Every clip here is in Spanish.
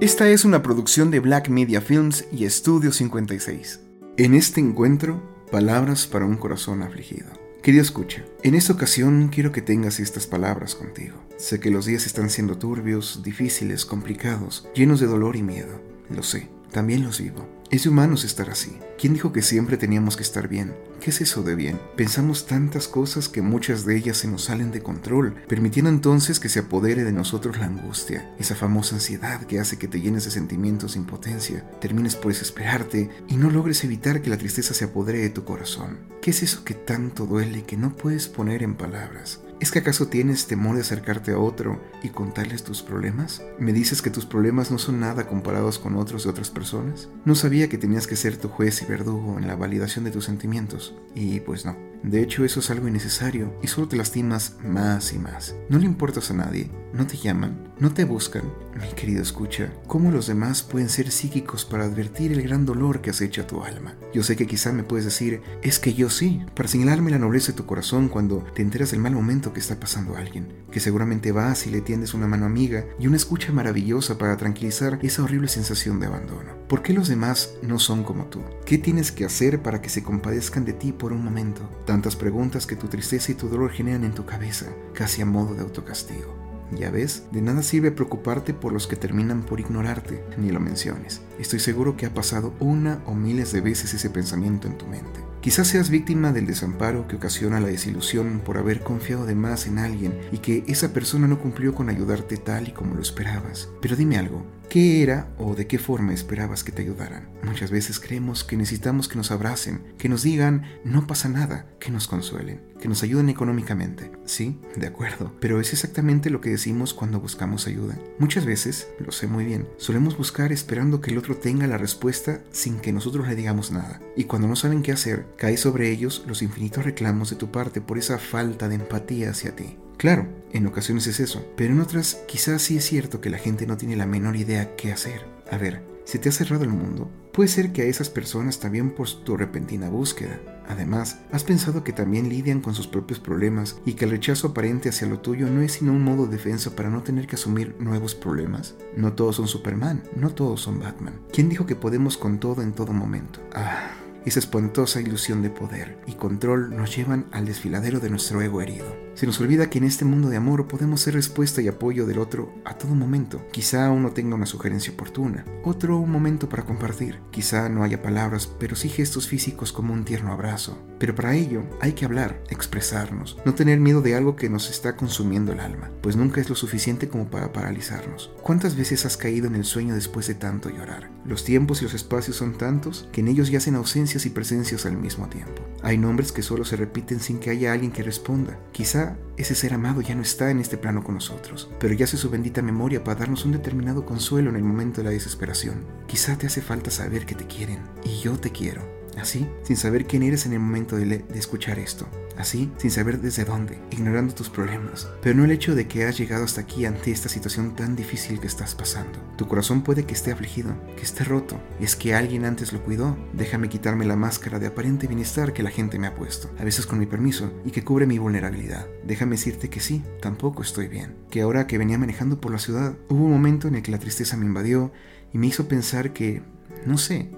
Esta es una producción de Black Media Films y Estudio 56. En este encuentro, palabras para un corazón afligido. Querido escucha, en esta ocasión quiero que tengas estas palabras contigo. Sé que los días están siendo turbios, difíciles, complicados, llenos de dolor y miedo. Lo sé, también los vivo. Es de humanos estar así. ¿Quién dijo que siempre teníamos que estar bien? ¿Qué es eso de bien? Pensamos tantas cosas que muchas de ellas se nos salen de control, permitiendo entonces que se apodere de nosotros la angustia, esa famosa ansiedad que hace que te llenes de sentimientos de impotencia, termines por desesperarte y no logres evitar que la tristeza se apodere de tu corazón. ¿Qué es eso que tanto duele que no puedes poner en palabras? ¿Es que acaso tienes temor de acercarte a otro y contarles tus problemas? ¿Me dices que tus problemas no son nada comparados con otros de otras personas? No sabía que tenías que ser tu juez y verdugo en la validación de tus sentimientos. Y pues no. De hecho, eso es algo innecesario y solo te lastimas más y más. No le importas a nadie, no te llaman, no te buscan. Mi querido escucha, ¿cómo los demás pueden ser psíquicos para advertir el gran dolor que acecha tu alma? Yo sé que quizá me puedes decir, es que yo sí, para señalarme la nobleza de tu corazón cuando te enteras del mal momento que está pasando a alguien, que seguramente vas y le tiendes una mano amiga y una escucha maravillosa para tranquilizar esa horrible sensación de abandono. ¿Por qué los demás no son como tú? ¿Qué tienes que hacer para que se compadezcan de ti por un momento? Tantas preguntas que tu tristeza y tu dolor generan en tu cabeza, casi a modo de autocastigo. Ya ves, de nada sirve preocuparte por los que terminan por ignorarte, ni lo menciones. Estoy seguro que ha pasado una o miles de veces ese pensamiento en tu mente. Quizás seas víctima del desamparo que ocasiona la desilusión por haber confiado de más en alguien y que esa persona no cumplió con ayudarte tal y como lo esperabas. Pero dime algo, ¿Qué era o de qué forma esperabas que te ayudaran? Muchas veces creemos que necesitamos que nos abracen, que nos digan no pasa nada, que nos consuelen, que nos ayuden económicamente. Sí, de acuerdo, pero es exactamente lo que decimos cuando buscamos ayuda. Muchas veces, lo sé muy bien, solemos buscar esperando que el otro tenga la respuesta sin que nosotros le digamos nada. Y cuando no saben qué hacer, cae sobre ellos los infinitos reclamos de tu parte por esa falta de empatía hacia ti. Claro, en ocasiones es eso, pero en otras quizás sí es cierto que la gente no tiene la menor idea qué hacer. A ver, ¿se te ha cerrado el mundo? Puede ser que a esas personas también por tu repentina búsqueda. Además, ¿has pensado que también lidian con sus propios problemas y que el rechazo aparente hacia lo tuyo no es sino un modo de defensa para no tener que asumir nuevos problemas? No todos son Superman, no todos son Batman. ¿Quién dijo que podemos con todo en todo momento? Ah, esa espantosa ilusión de poder y control nos llevan al desfiladero de nuestro ego herido. Se nos olvida que en este mundo de amor podemos ser respuesta y apoyo del otro a todo momento. Quizá uno tenga una sugerencia oportuna, otro un momento para compartir. Quizá no haya palabras, pero sí gestos físicos como un tierno abrazo. Pero para ello hay que hablar, expresarnos, no tener miedo de algo que nos está consumiendo el alma, pues nunca es lo suficiente como para paralizarnos. ¿Cuántas veces has caído en el sueño después de tanto llorar? Los tiempos y los espacios son tantos que en ellos yacen ausencia y presencias al mismo tiempo. Hay nombres que solo se repiten sin que haya alguien que responda. Quizá ese ser amado ya no está en este plano con nosotros, pero yace su bendita memoria para darnos un determinado consuelo en el momento de la desesperación. Quizá te hace falta saber que te quieren y yo te quiero Así, sin saber quién eres en el momento de, escuchar esto. Así, sin saber desde dónde, ignorando tus problemas. Pero no el hecho de que has llegado hasta aquí ante esta situación tan difícil que estás pasando. Tu corazón puede que esté afligido, que esté roto. Y es que alguien antes lo cuidó. Déjame quitarme la máscara de aparente bienestar que la gente me ha puesto, a veces con mi permiso, y que cubre mi vulnerabilidad. Déjame decirte que sí, tampoco estoy bien. Que ahora que venía manejando por la ciudad, hubo un momento en el que la tristeza me invadió y me hizo pensar que, no sé,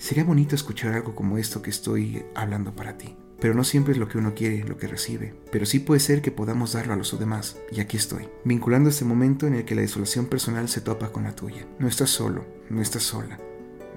Sería bonito escuchar algo como esto que estoy hablando para ti. Pero no siempre es lo que uno quiere, lo que recibe. Pero sí puede ser que podamos darlo a los demás. Y aquí estoy, vinculando este momento en el que la desolación personal se topa con la tuya. No estás solo, no estás sola.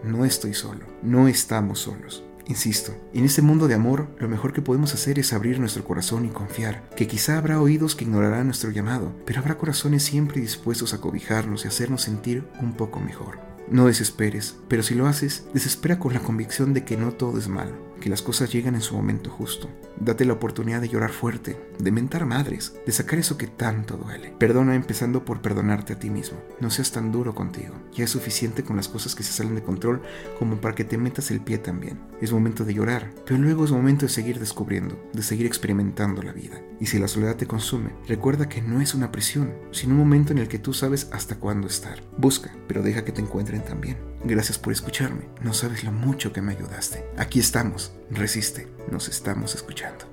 No estoy solo, no estamos solos. Insisto, en este mundo de amor, lo mejor que podemos hacer es abrir nuestro corazón y confiar, que quizá habrá oídos que ignorarán nuestro llamado, pero habrá corazones siempre dispuestos a cobijarnos y hacernos sentir un poco mejor. No desesperes, pero si lo haces, desespera con la convicción de que no todo es malo que las cosas llegan en su momento justo. Date la oportunidad de llorar fuerte, de mentar madres, de sacar eso que tanto duele. Perdona empezando por perdonarte a ti mismo. No seas tan duro contigo. Ya es suficiente con las cosas que se salen de control como para que te metas el pie también. Es momento de llorar, pero luego es momento de seguir descubriendo, de seguir experimentando la vida. Y si la soledad te consume, recuerda que no es una prisión, sino un momento en el que tú sabes hasta cuándo estar. Busca, pero deja que te encuentren también. Gracias por escucharme. No sabes lo mucho que me ayudaste. Aquí estamos. Resiste. Nos estamos escuchando.